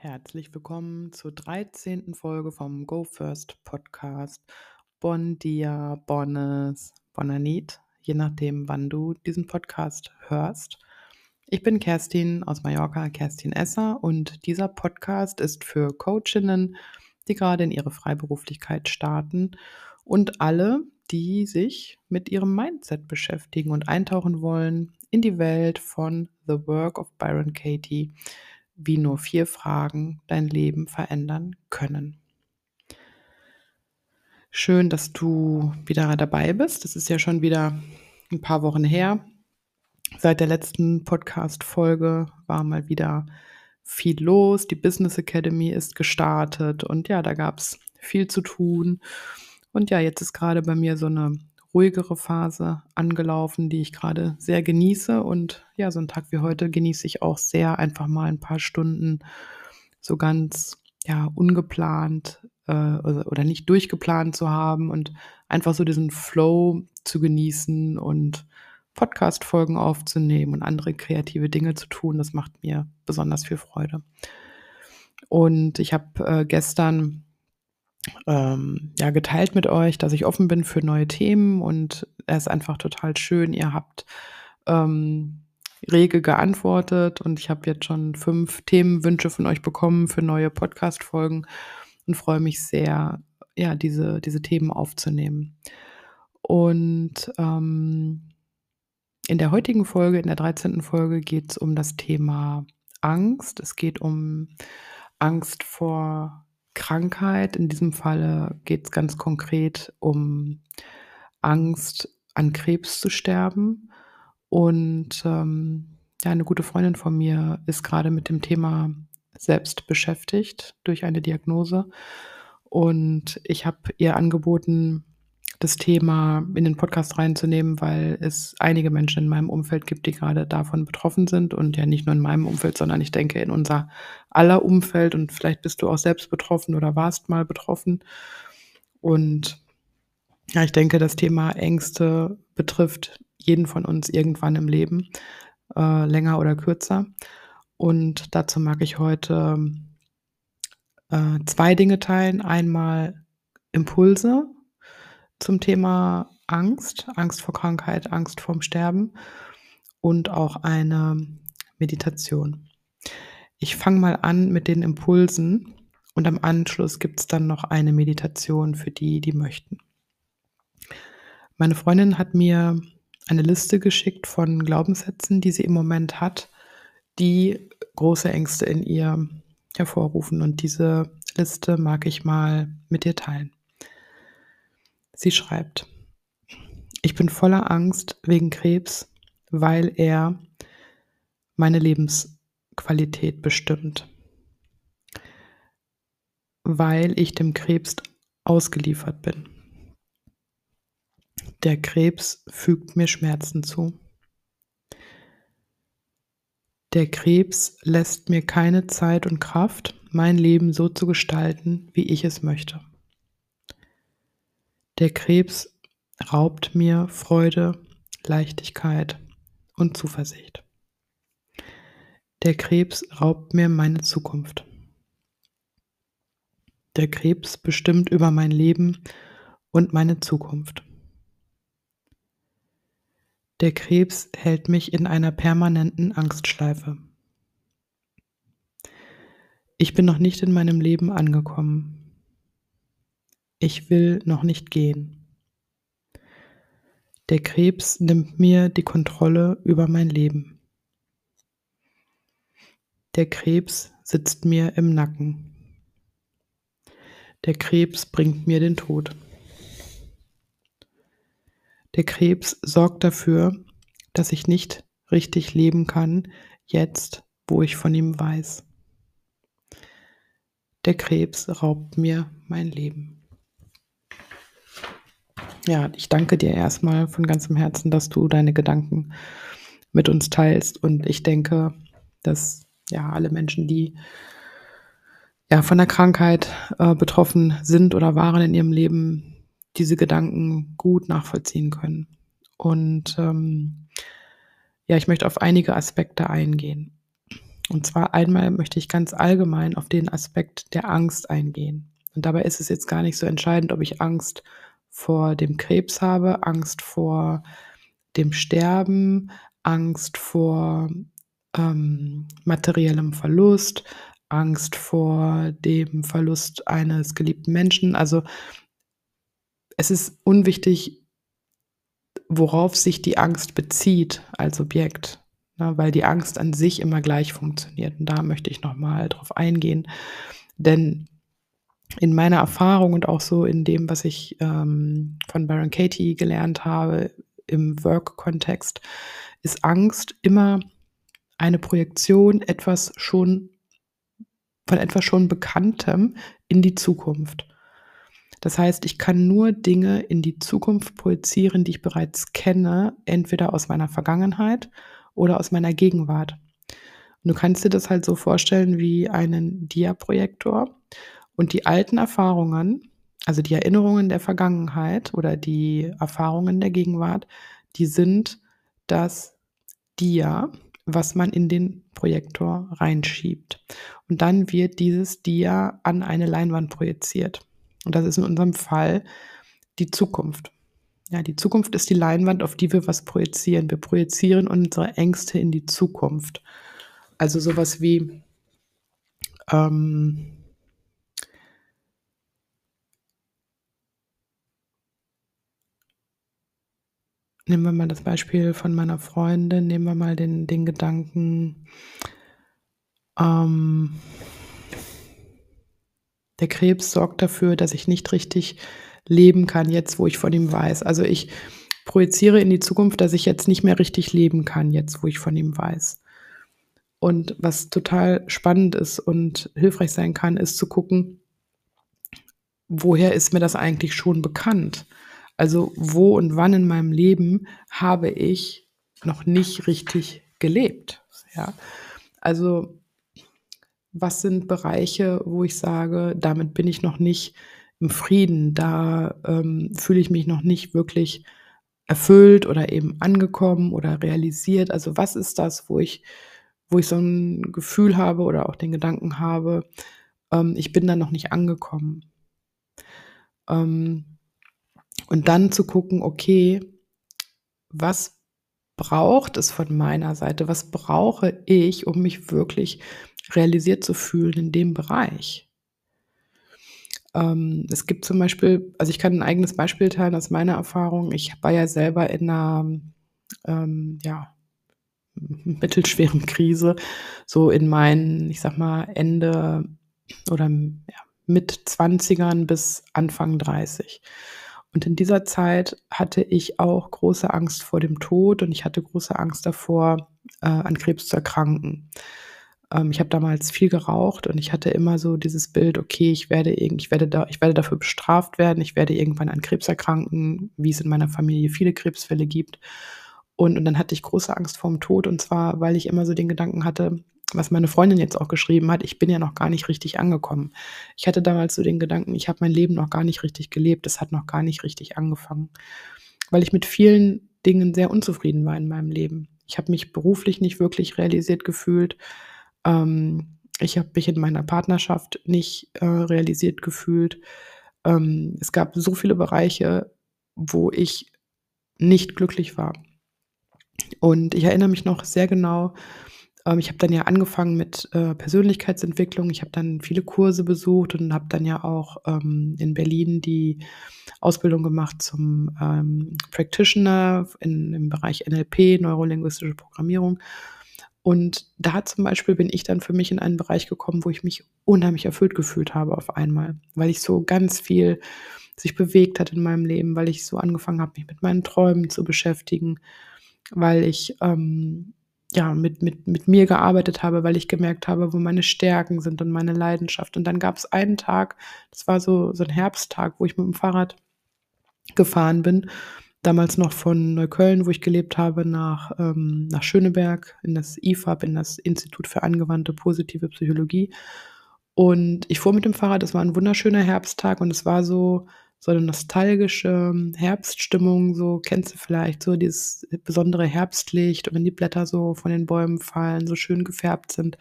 Herzlich willkommen zur 13. Folge vom Go First Podcast. Bon dia, bonnes, bonanit, je nachdem, wann du diesen Podcast hörst. Ich bin Kerstin aus Mallorca, Kerstin Esser, und dieser Podcast ist für Coachinnen, die gerade in ihre Freiberuflichkeit starten und alle, die sich mit ihrem Mindset beschäftigen und eintauchen wollen in die Welt von The Work of Byron Katie wie nur vier Fragen dein Leben verändern können. Schön, dass du wieder dabei bist. Es ist ja schon wieder ein paar Wochen her. Seit der letzten Podcast-Folge war mal wieder viel los. Die Business Academy ist gestartet und ja, da gab es viel zu tun. Und ja, jetzt ist gerade bei mir so eine ruhigere Phase angelaufen, die ich gerade sehr genieße. Und ja, so einen Tag wie heute genieße ich auch sehr, einfach mal ein paar Stunden so ganz ja ungeplant äh, oder nicht durchgeplant zu haben und einfach so diesen Flow zu genießen und Podcast-Folgen aufzunehmen und andere kreative Dinge zu tun. Das macht mir besonders viel Freude. Und ich habe äh, gestern ähm, ja, geteilt mit euch, dass ich offen bin für neue Themen und es ist einfach total schön. Ihr habt ähm, rege geantwortet und ich habe jetzt schon fünf Themenwünsche von euch bekommen für neue Podcast-Folgen und freue mich sehr, ja, diese, diese Themen aufzunehmen. Und ähm, in der heutigen Folge, in der 13. Folge, geht es um das Thema Angst. Es geht um Angst vor Krankheit. In diesem Falle geht es ganz konkret um Angst, an Krebs zu sterben. Und ähm, ja, eine gute Freundin von mir ist gerade mit dem Thema selbst beschäftigt durch eine Diagnose. Und ich habe ihr angeboten, das Thema in den Podcast reinzunehmen, weil es einige Menschen in meinem Umfeld gibt, die gerade davon betroffen sind und ja nicht nur in meinem Umfeld, sondern ich denke in unser aller Umfeld und vielleicht bist du auch selbst betroffen oder warst mal betroffen. Und ja, ich denke, das Thema Ängste betrifft jeden von uns irgendwann im Leben, äh, länger oder kürzer. Und dazu mag ich heute äh, zwei Dinge teilen. Einmal Impulse, zum Thema Angst, Angst vor Krankheit, Angst vorm Sterben und auch eine Meditation. Ich fange mal an mit den Impulsen und am Anschluss gibt es dann noch eine Meditation für die, die möchten. Meine Freundin hat mir eine Liste geschickt von Glaubenssätzen, die sie im Moment hat, die große Ängste in ihr hervorrufen. Und diese Liste mag ich mal mit dir teilen. Sie schreibt, ich bin voller Angst wegen Krebs, weil er meine Lebensqualität bestimmt, weil ich dem Krebs ausgeliefert bin. Der Krebs fügt mir Schmerzen zu. Der Krebs lässt mir keine Zeit und Kraft, mein Leben so zu gestalten, wie ich es möchte. Der Krebs raubt mir Freude, Leichtigkeit und Zuversicht. Der Krebs raubt mir meine Zukunft. Der Krebs bestimmt über mein Leben und meine Zukunft. Der Krebs hält mich in einer permanenten Angstschleife. Ich bin noch nicht in meinem Leben angekommen. Ich will noch nicht gehen. Der Krebs nimmt mir die Kontrolle über mein Leben. Der Krebs sitzt mir im Nacken. Der Krebs bringt mir den Tod. Der Krebs sorgt dafür, dass ich nicht richtig leben kann, jetzt, wo ich von ihm weiß. Der Krebs raubt mir mein Leben. Ja, ich danke dir erstmal von ganzem Herzen, dass du deine Gedanken mit uns teilst. Und ich denke, dass ja alle Menschen, die ja von der Krankheit äh, betroffen sind oder waren in ihrem Leben, diese Gedanken gut nachvollziehen können. Und ähm, ja, ich möchte auf einige Aspekte eingehen. Und zwar einmal möchte ich ganz allgemein auf den Aspekt der Angst eingehen. Und dabei ist es jetzt gar nicht so entscheidend, ob ich Angst vor dem Krebs habe, Angst vor dem Sterben, Angst vor ähm, materiellem Verlust, Angst vor dem Verlust eines geliebten Menschen. Also es ist unwichtig, worauf sich die Angst bezieht als Objekt, ne, weil die Angst an sich immer gleich funktioniert. Und da möchte ich nochmal drauf eingehen. Denn in meiner Erfahrung und auch so in dem, was ich ähm, von Baron Katie gelernt habe im Work-Kontext, ist Angst immer eine Projektion etwas schon von etwas schon Bekanntem in die Zukunft. Das heißt, ich kann nur Dinge in die Zukunft projizieren, die ich bereits kenne, entweder aus meiner Vergangenheit oder aus meiner Gegenwart. Und du kannst dir das halt so vorstellen wie einen Diaprojektor und die alten Erfahrungen, also die Erinnerungen der Vergangenheit oder die Erfahrungen der Gegenwart, die sind das Dia, was man in den Projektor reinschiebt. Und dann wird dieses Dia an eine Leinwand projiziert. Und das ist in unserem Fall die Zukunft. Ja, die Zukunft ist die Leinwand, auf die wir was projizieren. Wir projizieren unsere Ängste in die Zukunft. Also sowas wie ähm, nehmen wir mal das Beispiel von meiner Freundin, nehmen wir mal den, den Gedanken, ähm, der Krebs sorgt dafür, dass ich nicht richtig leben kann, jetzt wo ich von ihm weiß. Also ich projiziere in die Zukunft, dass ich jetzt nicht mehr richtig leben kann, jetzt wo ich von ihm weiß. Und was total spannend ist und hilfreich sein kann, ist zu gucken, woher ist mir das eigentlich schon bekannt? Also wo und wann in meinem Leben habe ich noch nicht richtig gelebt? Ja, also was sind Bereiche, wo ich sage, damit bin ich noch nicht im Frieden, da ähm, fühle ich mich noch nicht wirklich erfüllt oder eben angekommen oder realisiert. Also was ist das, wo ich, wo ich so ein Gefühl habe oder auch den Gedanken habe, ähm, ich bin da noch nicht angekommen. Ähm, und dann zu gucken, okay, was braucht es von meiner Seite? Was brauche ich, um mich wirklich realisiert zu fühlen in dem Bereich. Ähm, es gibt zum Beispiel, also ich kann ein eigenes Beispiel teilen aus meiner Erfahrung. Ich war ja selber in einer ähm, ja, mittelschweren Krise, so in meinen, ich sag mal, Ende oder ja, mit 20ern bis Anfang 30. Und in dieser Zeit hatte ich auch große Angst vor dem Tod und ich hatte große Angst davor, äh, an Krebs zu erkranken. Ähm, ich habe damals viel geraucht und ich hatte immer so dieses Bild, okay, ich werde ich werde da ich werde dafür bestraft werden, ich werde irgendwann an Krebs erkranken, wie es in meiner Familie viele Krebsfälle gibt. Und und dann hatte ich große Angst vorm Tod und zwar, weil ich immer so den Gedanken hatte, was meine Freundin jetzt auch geschrieben hat, ich bin ja noch gar nicht richtig angekommen. Ich hatte damals so den Gedanken, ich habe mein Leben noch gar nicht richtig gelebt, es hat noch gar nicht richtig angefangen, weil ich mit vielen Dingen sehr unzufrieden war in meinem Leben. Ich habe mich beruflich nicht wirklich realisiert gefühlt. Ähm, ich habe mich in meiner Partnerschaft nicht äh, realisiert gefühlt. Ähm, es gab so viele Bereiche, wo ich nicht glücklich war. Und ich erinnere mich noch sehr genau, ähm, ich habe dann ja angefangen mit äh, Persönlichkeitsentwicklung. Ich habe dann viele Kurse besucht und habe dann ja auch ähm, in Berlin die Ausbildung gemacht zum ähm, Practitioner in, im Bereich NLP, neurolinguistische Programmierung. Und da zum Beispiel bin ich dann für mich in einen Bereich gekommen, wo ich mich unheimlich erfüllt gefühlt habe auf einmal, weil ich so ganz viel sich bewegt hat in meinem Leben, weil ich so angefangen habe, mich mit meinen Träumen zu beschäftigen, weil ich ähm, ja mit, mit, mit mir gearbeitet habe, weil ich gemerkt habe, wo meine Stärken sind und meine Leidenschaft. Und dann gab es einen Tag, das war so, so ein Herbsttag, wo ich mit dem Fahrrad gefahren bin damals noch von Neukölln, wo ich gelebt habe, nach, ähm, nach Schöneberg in das IFAB, in das Institut für angewandte positive Psychologie. Und ich fuhr mit dem Fahrrad, es war ein wunderschöner Herbsttag und es war so so eine nostalgische Herbststimmung, so kennst du vielleicht so dieses besondere Herbstlicht und wenn die Blätter so von den Bäumen fallen, so schön gefärbt sind.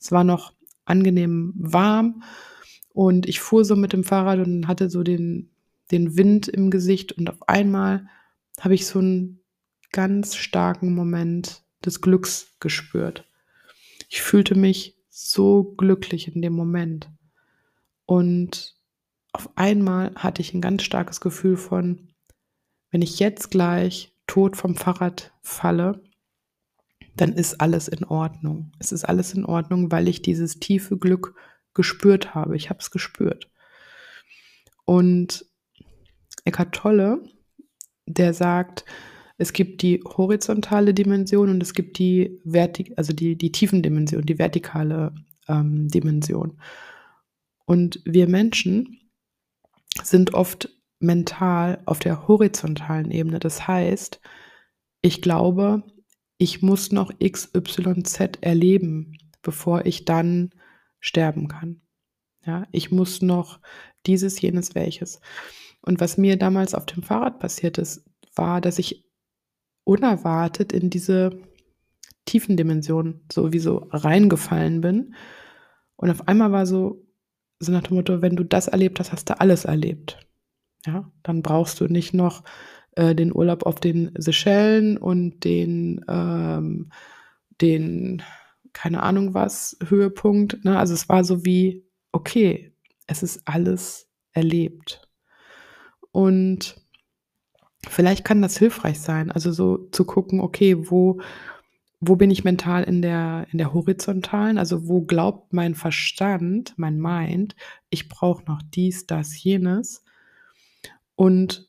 Es war noch angenehm warm und ich fuhr so mit dem Fahrrad und hatte so den, den Wind im Gesicht und auf einmal habe ich so einen ganz starken Moment des Glücks gespürt. Ich fühlte mich so glücklich in dem Moment. Und auf einmal hatte ich ein ganz starkes Gefühl von, wenn ich jetzt gleich tot vom Fahrrad falle, dann ist alles in Ordnung. Es ist alles in Ordnung, weil ich dieses tiefe Glück gespürt habe. Ich habe es gespürt. Und Eckhart Tolle, der sagt, es gibt die horizontale Dimension und es gibt die Vertik also die, die Tiefendimension, die vertikale ähm, Dimension. Und wir Menschen sind oft mental auf der horizontalen Ebene. Das heißt, ich glaube, ich muss noch XYZ erleben, bevor ich dann sterben kann. Ja, ich muss noch dieses, jenes, welches. Und was mir damals auf dem Fahrrad passiert ist, war, dass ich unerwartet in diese tiefen Dimension sowieso reingefallen bin. Und auf einmal war so, so nach dem Motto, wenn du das erlebt hast, hast du alles erlebt. Ja, dann brauchst du nicht noch äh, den Urlaub auf den Seychellen und den, ähm, den, keine Ahnung was, Höhepunkt. Ne? Also es war so wie, okay, es ist alles erlebt. Und vielleicht kann das hilfreich sein, also so zu gucken, okay, wo, wo bin ich mental in der, in der horizontalen, also wo glaubt mein Verstand, mein Mind, ich brauche noch dies, das, jenes. Und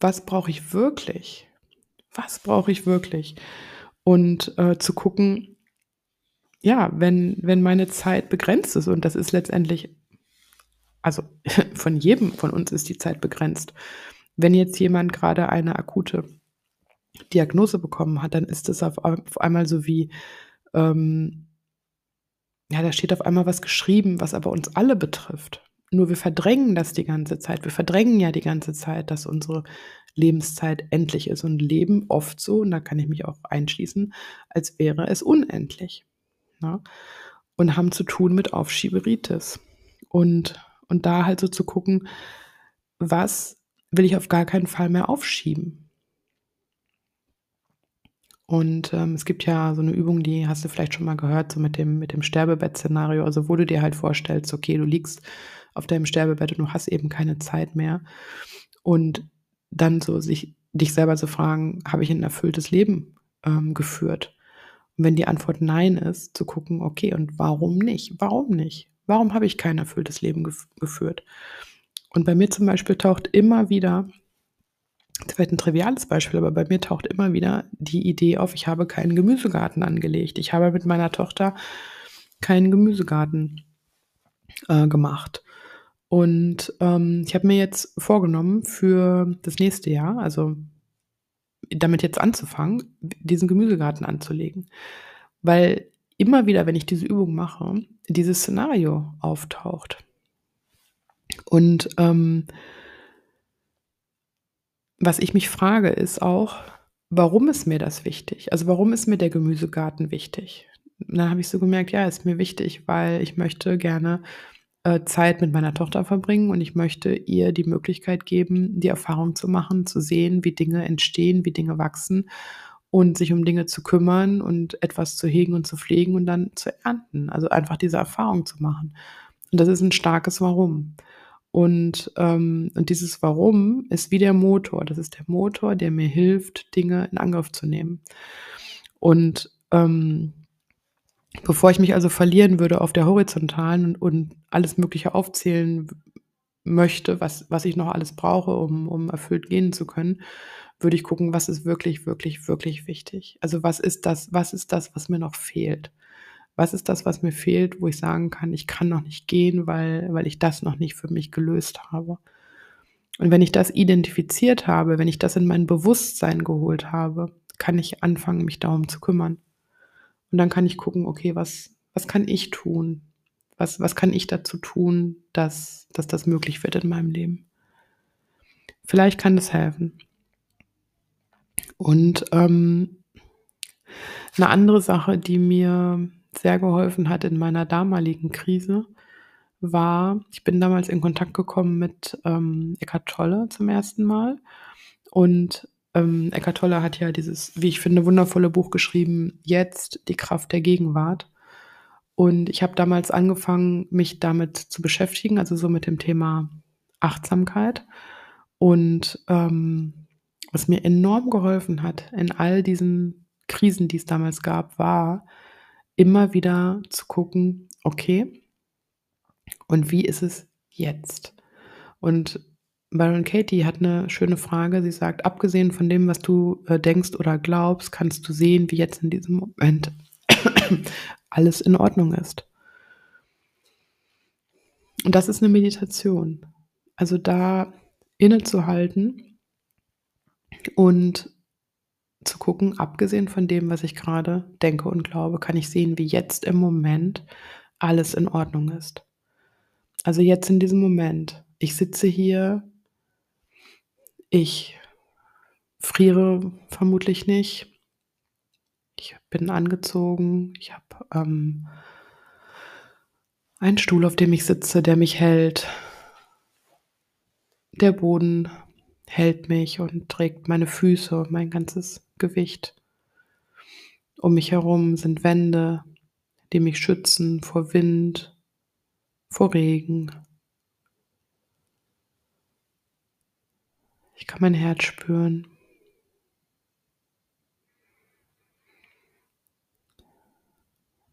was brauche ich wirklich? Was brauche ich wirklich? Und äh, zu gucken, ja, wenn, wenn meine Zeit begrenzt ist, und das ist letztendlich also von jedem von uns ist die Zeit begrenzt. Wenn jetzt jemand gerade eine akute Diagnose bekommen hat, dann ist es auf, auf einmal so wie, ähm, ja, da steht auf einmal was geschrieben, was aber uns alle betrifft. Nur wir verdrängen das die ganze Zeit. Wir verdrängen ja die ganze Zeit, dass unsere Lebenszeit endlich ist und leben oft so, und da kann ich mich auch einschließen, als wäre es unendlich. Ja? Ne? Und haben zu tun mit Aufschieberitis. Und und da halt so zu gucken, was will ich auf gar keinen Fall mehr aufschieben. Und ähm, es gibt ja so eine Übung, die hast du vielleicht schon mal gehört, so mit dem, mit dem Sterbebett-Szenario, also wo du dir halt vorstellst, okay, du liegst auf deinem Sterbebett und du hast eben keine Zeit mehr. Und dann so sich dich selber zu fragen, habe ich ein erfülltes Leben ähm, geführt? Und wenn die Antwort nein ist, zu gucken, okay, und warum nicht? Warum nicht? Warum habe ich kein erfülltes Leben gef geführt? Und bei mir zum Beispiel taucht immer wieder, das vielleicht ein triviales Beispiel, aber bei mir taucht immer wieder die Idee auf, ich habe keinen Gemüsegarten angelegt. Ich habe mit meiner Tochter keinen Gemüsegarten äh, gemacht. Und ähm, ich habe mir jetzt vorgenommen, für das nächste Jahr, also damit jetzt anzufangen, diesen Gemüsegarten anzulegen. Weil immer wieder, wenn ich diese Übung mache, dieses Szenario auftaucht. Und ähm, was ich mich frage, ist auch, warum ist mir das wichtig? Also warum ist mir der Gemüsegarten wichtig? Dann habe ich so gemerkt, ja, ist mir wichtig, weil ich möchte gerne äh, Zeit mit meiner Tochter verbringen und ich möchte ihr die Möglichkeit geben, die Erfahrung zu machen, zu sehen, wie Dinge entstehen, wie Dinge wachsen und sich um Dinge zu kümmern und etwas zu hegen und zu pflegen und dann zu ernten. Also einfach diese Erfahrung zu machen. Und das ist ein starkes Warum. Und, ähm, und dieses Warum ist wie der Motor. Das ist der Motor, der mir hilft, Dinge in Angriff zu nehmen. Und ähm, bevor ich mich also verlieren würde auf der horizontalen und, und alles Mögliche aufzählen möchte, was, was ich noch alles brauche, um, um erfüllt gehen zu können, würde ich gucken, was ist wirklich, wirklich, wirklich wichtig. Also was ist das, was ist das, was mir noch fehlt? Was ist das, was mir fehlt, wo ich sagen kann, ich kann noch nicht gehen, weil, weil ich das noch nicht für mich gelöst habe? Und wenn ich das identifiziert habe, wenn ich das in mein Bewusstsein geholt habe, kann ich anfangen, mich darum zu kümmern. Und dann kann ich gucken, okay, was, was kann ich tun? Was, was kann ich dazu tun, dass, dass das möglich wird in meinem Leben? Vielleicht kann das helfen. Und ähm, eine andere Sache, die mir sehr geholfen hat in meiner damaligen Krise, war, ich bin damals in Kontakt gekommen mit ähm, Eckhart Tolle zum ersten Mal. Und ähm, Eckhart Tolle hat ja dieses, wie ich finde, wundervolle Buch geschrieben, Jetzt die Kraft der Gegenwart. Und ich habe damals angefangen, mich damit zu beschäftigen, also so mit dem Thema Achtsamkeit. Und ähm, was mir enorm geholfen hat in all diesen Krisen, die es damals gab, war immer wieder zu gucken, okay, und wie ist es jetzt? Und Byron Katie hat eine schöne Frage. Sie sagt, abgesehen von dem, was du äh, denkst oder glaubst, kannst du sehen, wie jetzt in diesem Moment alles in Ordnung ist. Und das ist eine Meditation. Also da innezuhalten und zu gucken, abgesehen von dem, was ich gerade denke und glaube, kann ich sehen, wie jetzt im Moment alles in Ordnung ist. Also jetzt in diesem Moment. Ich sitze hier, ich friere vermutlich nicht. Ich bin angezogen, ich habe ähm, einen Stuhl, auf dem ich sitze, der mich hält. Der Boden hält mich und trägt meine Füße und mein ganzes Gewicht. Um mich herum sind Wände, die mich schützen vor Wind, vor Regen. Ich kann mein Herz spüren.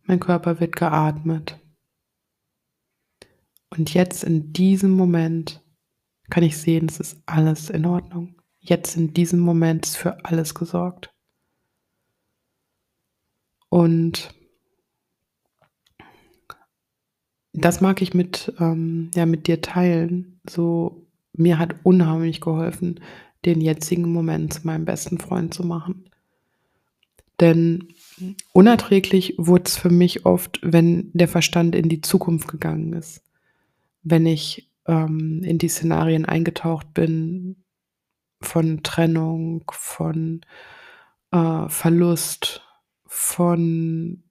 Mein Körper wird geatmet. Und jetzt in diesem Moment kann ich sehen, es ist alles in Ordnung. Jetzt in diesem Moment ist für alles gesorgt. Und das mag ich mit, ähm, ja, mit dir teilen. So, mir hat unheimlich geholfen, den jetzigen Moment zu meinem besten Freund zu machen. Denn unerträglich wurde es für mich oft, wenn der Verstand in die Zukunft gegangen ist. Wenn ich ähm, in die Szenarien eingetaucht bin von Trennung, von äh, Verlust, von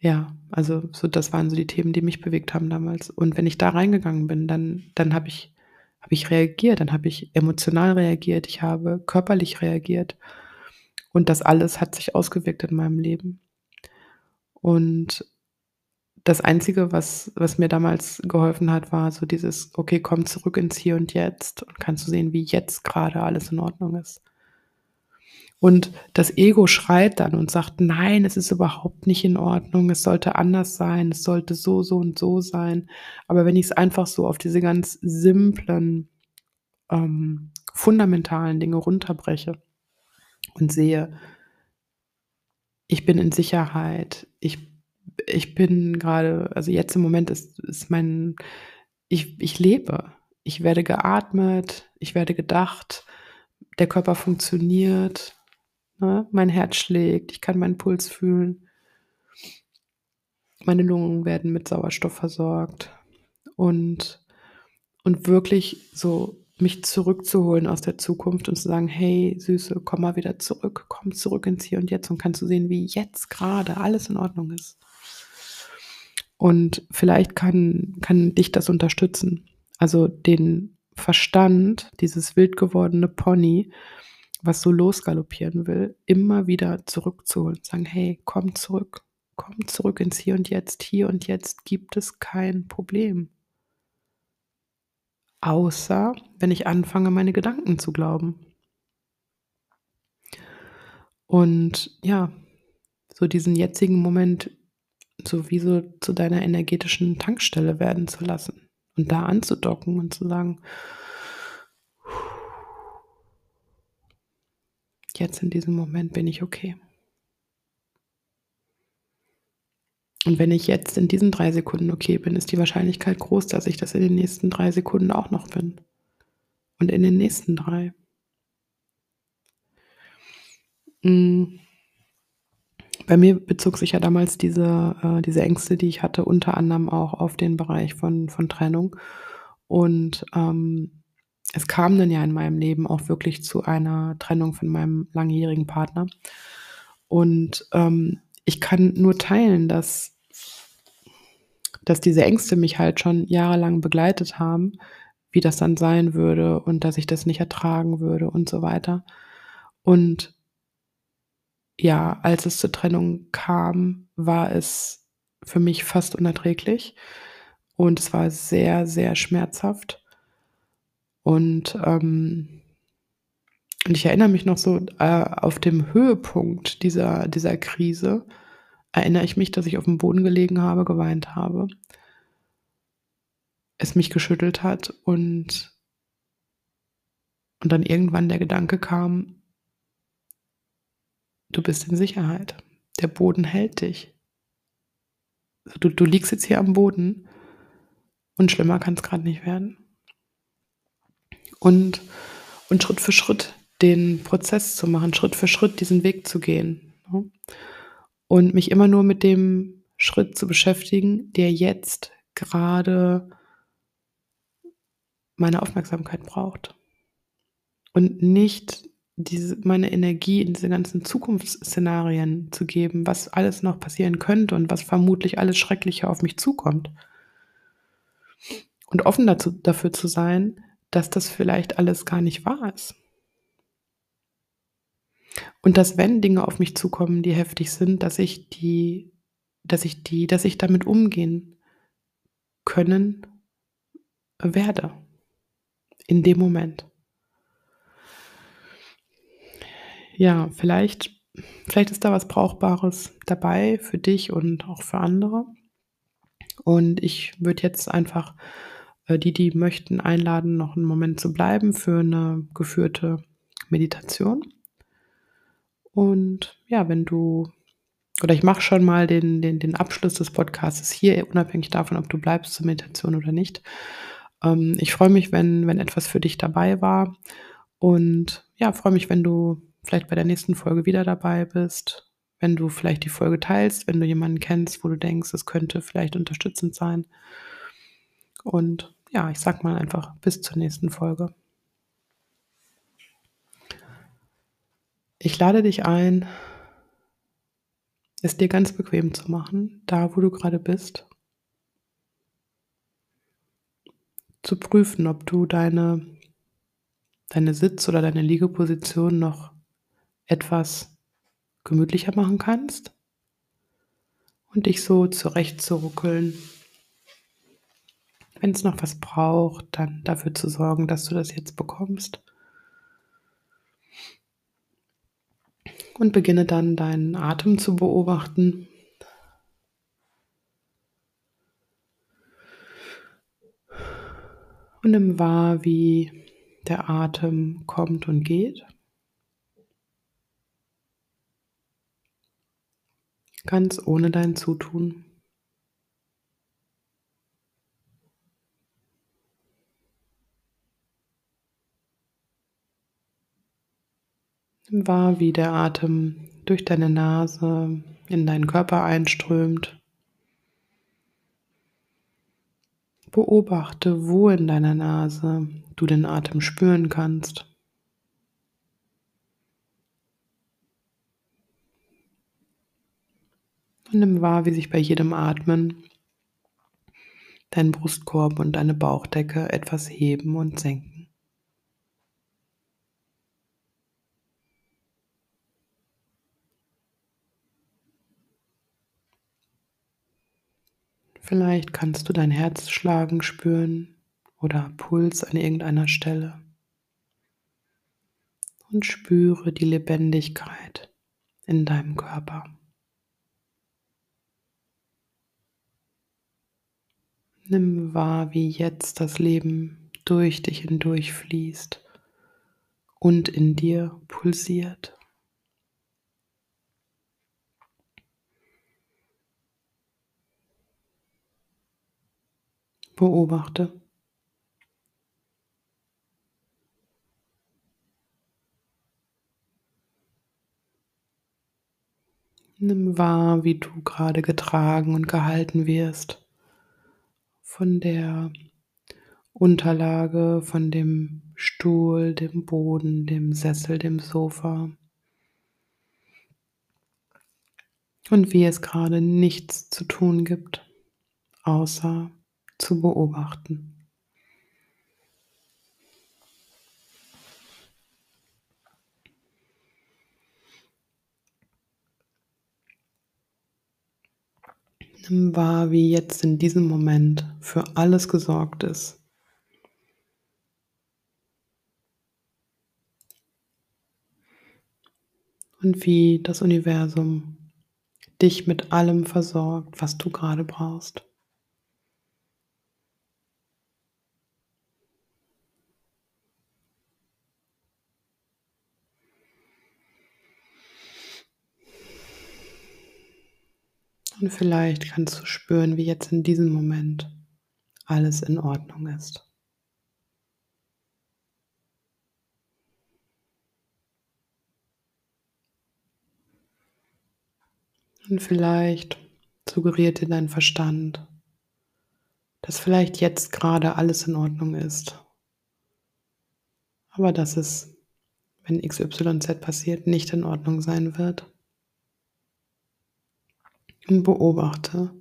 ja, also so das waren so die Themen, die mich bewegt haben damals. Und wenn ich da reingegangen bin, dann, dann habe ich, hab ich reagiert, dann habe ich emotional reagiert, ich habe körperlich reagiert. Und das alles hat sich ausgewirkt in meinem Leben. Und das Einzige, was, was mir damals geholfen hat, war so dieses, okay, komm zurück ins Hier und Jetzt und kannst du sehen, wie jetzt gerade alles in Ordnung ist. Und das Ego schreit dann und sagt, nein, es ist überhaupt nicht in Ordnung, es sollte anders sein, es sollte so, so und so sein. Aber wenn ich es einfach so auf diese ganz simplen, ähm, fundamentalen Dinge runterbreche und sehe, ich bin in Sicherheit, ich, ich bin gerade, also jetzt im Moment ist, ist mein, ich, ich lebe, ich werde geatmet, ich werde gedacht, der Körper funktioniert, Ne? Mein Herz schlägt, ich kann meinen Puls fühlen. Meine Lungen werden mit Sauerstoff versorgt. Und, und wirklich so mich zurückzuholen aus der Zukunft und zu sagen, hey Süße, komm mal wieder zurück, komm zurück ins Hier und Jetzt und kannst du sehen, wie jetzt gerade alles in Ordnung ist. Und vielleicht kann, kann dich das unterstützen. Also den Verstand, dieses wild gewordene Pony, was so losgaloppieren will, immer wieder zurückzuholen. Sagen, hey, komm zurück, komm zurück ins Hier und Jetzt. Hier und Jetzt gibt es kein Problem. Außer wenn ich anfange, meine Gedanken zu glauben. Und ja, so diesen jetzigen Moment sowieso zu deiner energetischen Tankstelle werden zu lassen und da anzudocken und zu sagen, jetzt in diesem Moment bin ich okay. Und wenn ich jetzt in diesen drei Sekunden okay bin, ist die Wahrscheinlichkeit groß, dass ich das in den nächsten drei Sekunden auch noch bin. Und in den nächsten drei. Mm. Bei mir bezog sich ja damals diese äh, diese Ängste, die ich hatte, unter anderem auch auf den Bereich von von Trennung. Und, ähm, es kam dann ja in meinem Leben auch wirklich zu einer Trennung von meinem langjährigen Partner. Und, ähm, ich kann nur teilen, dass dass diese Ängste mich halt schon jahrelang begleitet haben, wie das dann sein würde und dass ich das nicht ertragen würde und so weiter. Und ja, als es zur Trennung kam, war es für mich fast unerträglich und es war sehr, sehr schmerzhaft. Und, ähm und ich erinnere mich noch so, äh, auf dem Höhepunkt dieser dieser Krise erinnere ich mich, dass ich aufm Boden gelegen habe, geweint habe es mich geschüttelt hat und und dann irgendwann der Gedanke kam Du bist in Sicherheit. Der Boden hält dich. Du du liegst jetzt hier am Boden und schlimmer kann's grad nicht werden. Und und Schritt für Schritt den Prozess zu machen, Schritt für Schritt diesen Weg zu gehen, ne? Und mich immer nur mit dem Schritt zu beschäftigen, der jetzt grade meine Aufmerksamkeit braucht. Und nicht diese meine Energie in diese ganzen Zukunftsszenarien zu geben, was alles noch passieren könnte und was vermutlich alles Schreckliche auf mich zukommt. Und offen dazu dafür zu sein, dass das vielleicht alles gar nicht wahr ist. Und dass, wenn Dinge auf mich zukommen, die heftig sind, dass ich die dass ich die dass ich damit umgehen können werde in dem Moment. Ja, vielleicht vielleicht ist da was Brauchbares dabei für dich und auch für andere. Und ich würde jetzt einfach, äh, die, die möchten, einladen, noch 'n Moment zu bleiben für 'ne geführte Meditation. Und ja, wenn du oder ich mache schon mal den den den Abschluss des Podcastes hier, unabhängig davon, ob du bleibst zur Meditation oder nicht. Ähm, ich freue mich, wenn wenn etwas für dich dabei war und, ja, freue mich, wenn du vielleicht bei der nächsten Folge wieder dabei bist, wenn du vielleicht die Folge teilst, wenn du jemanden kennst, wo du denkst, es könnte vielleicht unterstützend sein. Und ja, ich sage mal einfach bis zur nächsten Folge. Ich lade dich ein es dir ganz bequem zu machen, da wo du grade bist. Zu prüfen, ob du deine deine Sitz oder deine Liegeposition noch etwas gemütlicher machen kannst und dich so zurechtzuruckeln. Wenn's noch was braucht, dann dafür zu sorgen, dass du das jetzt bekommst. Und beginne dann deinen Atem zu beobachten. Und nimm wahr, wie der Atem kommt und geht. Ganz ohne dein Zutun. Wahr, wie der Atem durch deine Nase in deinen Körper einströmt. Beobachte, wo in deiner Nase du den Atem spüren kannst. Und nimm wahr, wie sich bei jedem Atmen dein Brustkorb und deine Bauchdecke etwas heben und senken. Vielleicht kannst du dein Herzschlagen spüren oder Puls an irgendeiner Stelle. Und spüre die Lebendigkeit in deinem Körper. Nimm wahr, wie jetzt das Leben durch dich hindurch fließt und in dir pulsiert. Beobachte. Nimm wahr, wie du gerade getragen und gehalten wirst von der Unterlage, von dem Stuhl, dem Boden, dem Sessel, dem Sofa. Und wie es gerade nichts zu tun gibt, außer zu beobachten. Wahr, wie jetzt in diesem Moment für alles gesorgt ist. Und wie das Universum dich mit allem versorgt, was du gerade brauchst. Und vielleicht kannst du spüren, wie jetzt in diesem Moment alles in Ordnung ist. Und vielleicht suggeriert dir dein Verstand, dass vielleicht jetzt gerade alles in Ordnung ist, aber dass es, wenn XYZ passiert, nicht in Ordnung sein wird und beobachte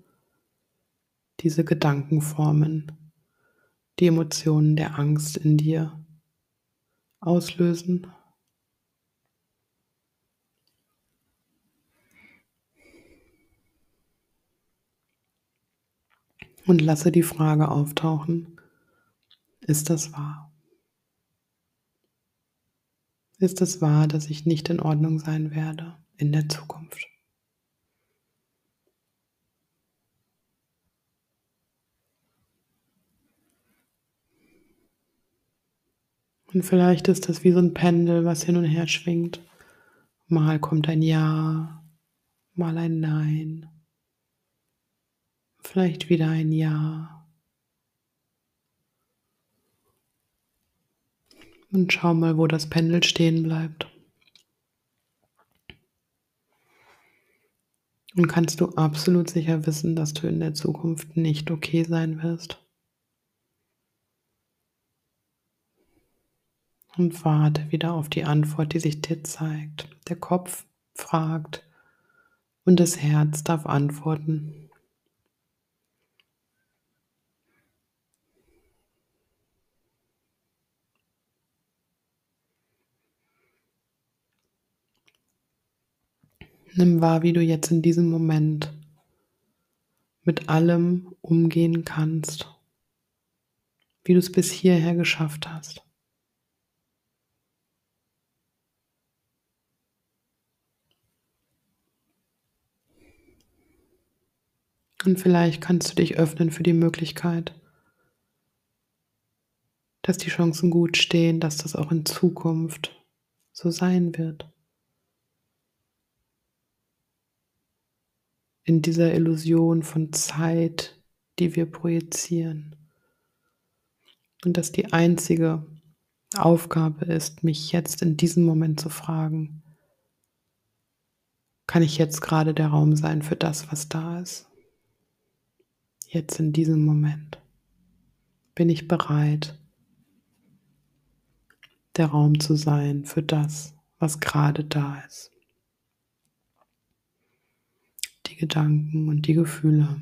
diese Gedankenformen, die Emotionen der Angst in dir auslösen. Und lasse die Frage auftauchen, ist das wahr? Ist es wahr, dass ich nicht in Ordnung sein werde in der Zukunft? Und vielleicht ist das wie so ein Pendel, was hin und her schwingt. Mal kommt ein Ja, mal ein Nein, vielleicht wieder ein Ja. Und schau mal, wo das Pendel stehen bleibt. Und kannst du absolut sicher wissen, dass du in der Zukunft nicht okay sein wirst? Und warte wieder auf die Antwort, die sich dir zeigt. Der Kopf fragt und das Herz darf antworten. Nimm wahr, wie du jetzt in diesem Moment mit allem umgehen kannst, wie du es bis hierher geschafft hast. Und vielleicht kannst du dich öffnen für die Möglichkeit, dass die Chancen gut stehen, dass das auch in Zukunft so sein wird. In dieser Illusion von Zeit, die wir projizieren. Und dass die einzige Aufgabe ist, mich jetzt in diesem Moment zu fragen, kann ich jetzt gerade der Raum sein für das, was da ist? Jetzt in diesem Moment? Bin ich bereit, der Raum zu sein für das, was gerade da ist? Die Gedanken und die Gefühle.